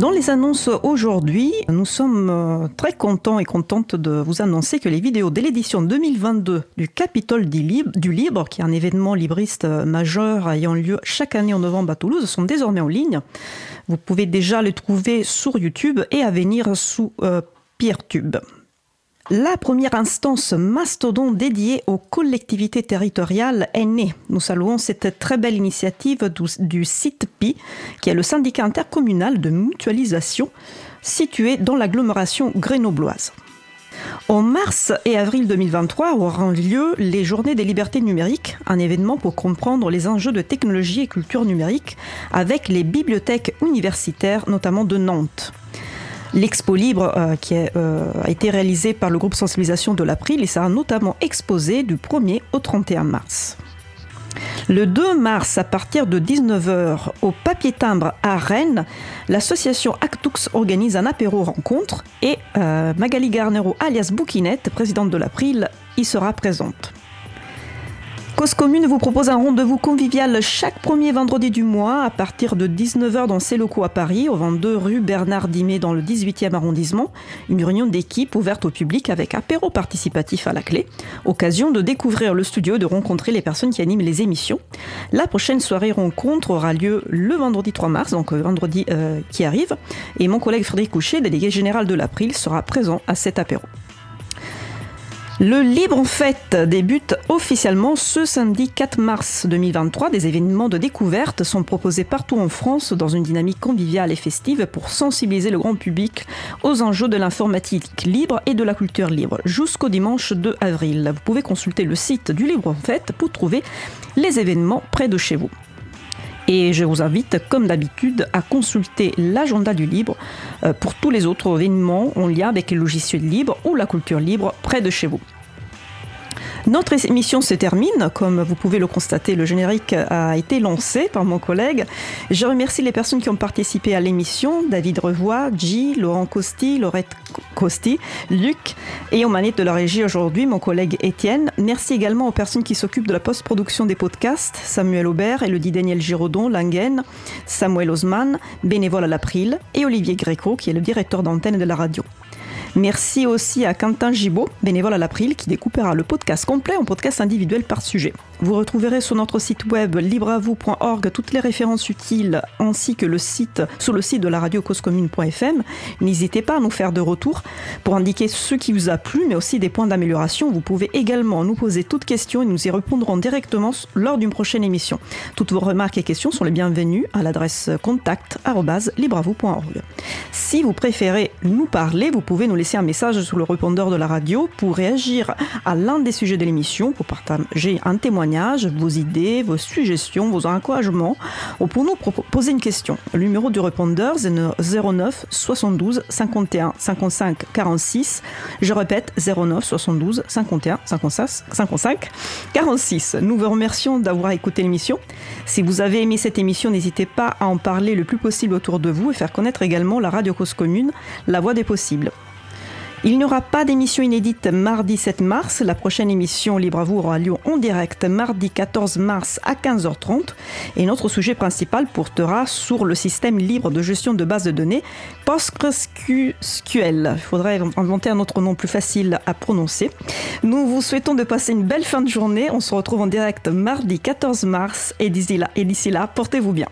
Dans les annonces aujourd'hui, nous sommes euh, très contents et contentes de vous annoncer que les vidéos de l'édition 2022 du Capitole du Libre, qui est un événement libriste euh, majeur ayant lieu chaque année en novembre à Toulouse, sont désormais en ligne. Vous pouvez déjà les trouver sur YouTube et à venir sous euh, PeerTube. La première instance mastodon dédiée aux collectivités territoriales est née. Nous saluons cette très belle initiative du, CITPI, qui est le syndicat intercommunal de mutualisation situé dans l'agglomération grenobloise. En mars et avril 2023 auront lieu les Journées des libertés numériques, un événement pour comprendre les enjeux de technologie et culture numérique avec les bibliothèques universitaires, notamment de Nantes. L'expo libre euh, qui euh, a été réalisée par le groupe sensibilisation de l'April et sera notamment exposé du 1er au 31 mars. Le 2 mars, à partir de 19h, au papier timbre à Rennes, l'association Actux organise un apéro rencontre et euh, Magali Garnero, alias Bouquinette, présidente de l'April, y sera présente. Cause Commune vous propose un rendez-vous convivial chaque premier vendredi du mois à partir de 19h dans ses locaux à Paris, au 22 rue Bernard Dimet dans le 18e arrondissement. Une réunion d'équipe ouverte au public avec apéro participatif à la clé. Occasion de découvrir le studio et de rencontrer les personnes qui animent les émissions. La prochaine soirée rencontre aura lieu le vendredi 3 mars, donc euh, vendredi euh, qui arrive. Et mon collègue Frédéric Couchet, délégué général de l'April, sera présent à cet apéro. Le Libre en Fête débute officiellement ce samedi 4 mars 2023. Des événements de découverte sont proposés partout en France dans une dynamique conviviale et festive pour sensibiliser le grand public aux enjeux de l'informatique libre et de la culture libre jusqu'au dimanche 2 avril. Vous pouvez consulter le site du Libre en Fête pour trouver les événements près de chez vous. Et je vous invite, comme d'habitude, à consulter l'agenda du libre euh, pour tous les autres événements en lien avec les logiciels libres ou la culture libre près de chez vous. Notre émission se termine. Comme vous pouvez le constater, le générique a été lancé par mon collègue. Je remercie les personnes qui ont participé à l'émission. David Revoy, G, Laurent Costi, Laurette Costi, Luc et aux manettes de la régie aujourd'hui, mon collègue Étienne. Merci également aux personnes qui s'occupent de la post-production des podcasts, Samuel Aubert, Elodie Daniel Giraudon, Langen, Samuel Osman, bénévole à l'April et Olivier Gréco, qui est le directeur d'antenne de la radio. Merci aussi à Quentin Gibaud, bénévole à l'April, qui découpera le podcast complet en podcast individuel par sujet. Vous retrouverez sur notre site web libreavou.org toutes les références utiles ainsi que le site sur le site de la radio causecommune.fm. N'hésitez pas à nous faire de retour pour indiquer ce qui vous a plu, mais aussi des points d'amélioration. Vous pouvez également nous poser toutes questions et nous y répondrons directement lors d'une prochaine émission. Toutes vos remarques et questions sont les bienvenues à l'adresse contact@libreavou.org. Si vous préférez nous parler, vous pouvez nous laisser un message sur le répondeur de la radio pour réagir à l'un des sujets de l'émission, pour partager un témoignage, vos idées, vos suggestions, vos encouragements, ou pour nous poser une question. Le numéro du répondeur, c'est 09 72 51 55 46. Je répète, 09 72 51 55 55 46. Nous vous remercions d'avoir écouté l'émission. Si vous avez aimé cette émission, n'hésitez pas à en parler le plus possible autour de vous et faire connaître également la radio cause commune, la voix des possibles. Il n'y aura pas d'émission inédite mardi 7 mars. La prochaine émission Libre à vous aura lieu en direct mardi 14 mars à 15h30. Et notre sujet principal portera sur le système libre de gestion de bases de données PostgreSQL. Il faudrait inventer un autre nom plus facile à prononcer. Nous vous souhaitons de passer une belle fin de journée. On se retrouve en direct mardi 14 mars. Et et d'ici là portez-vous bien.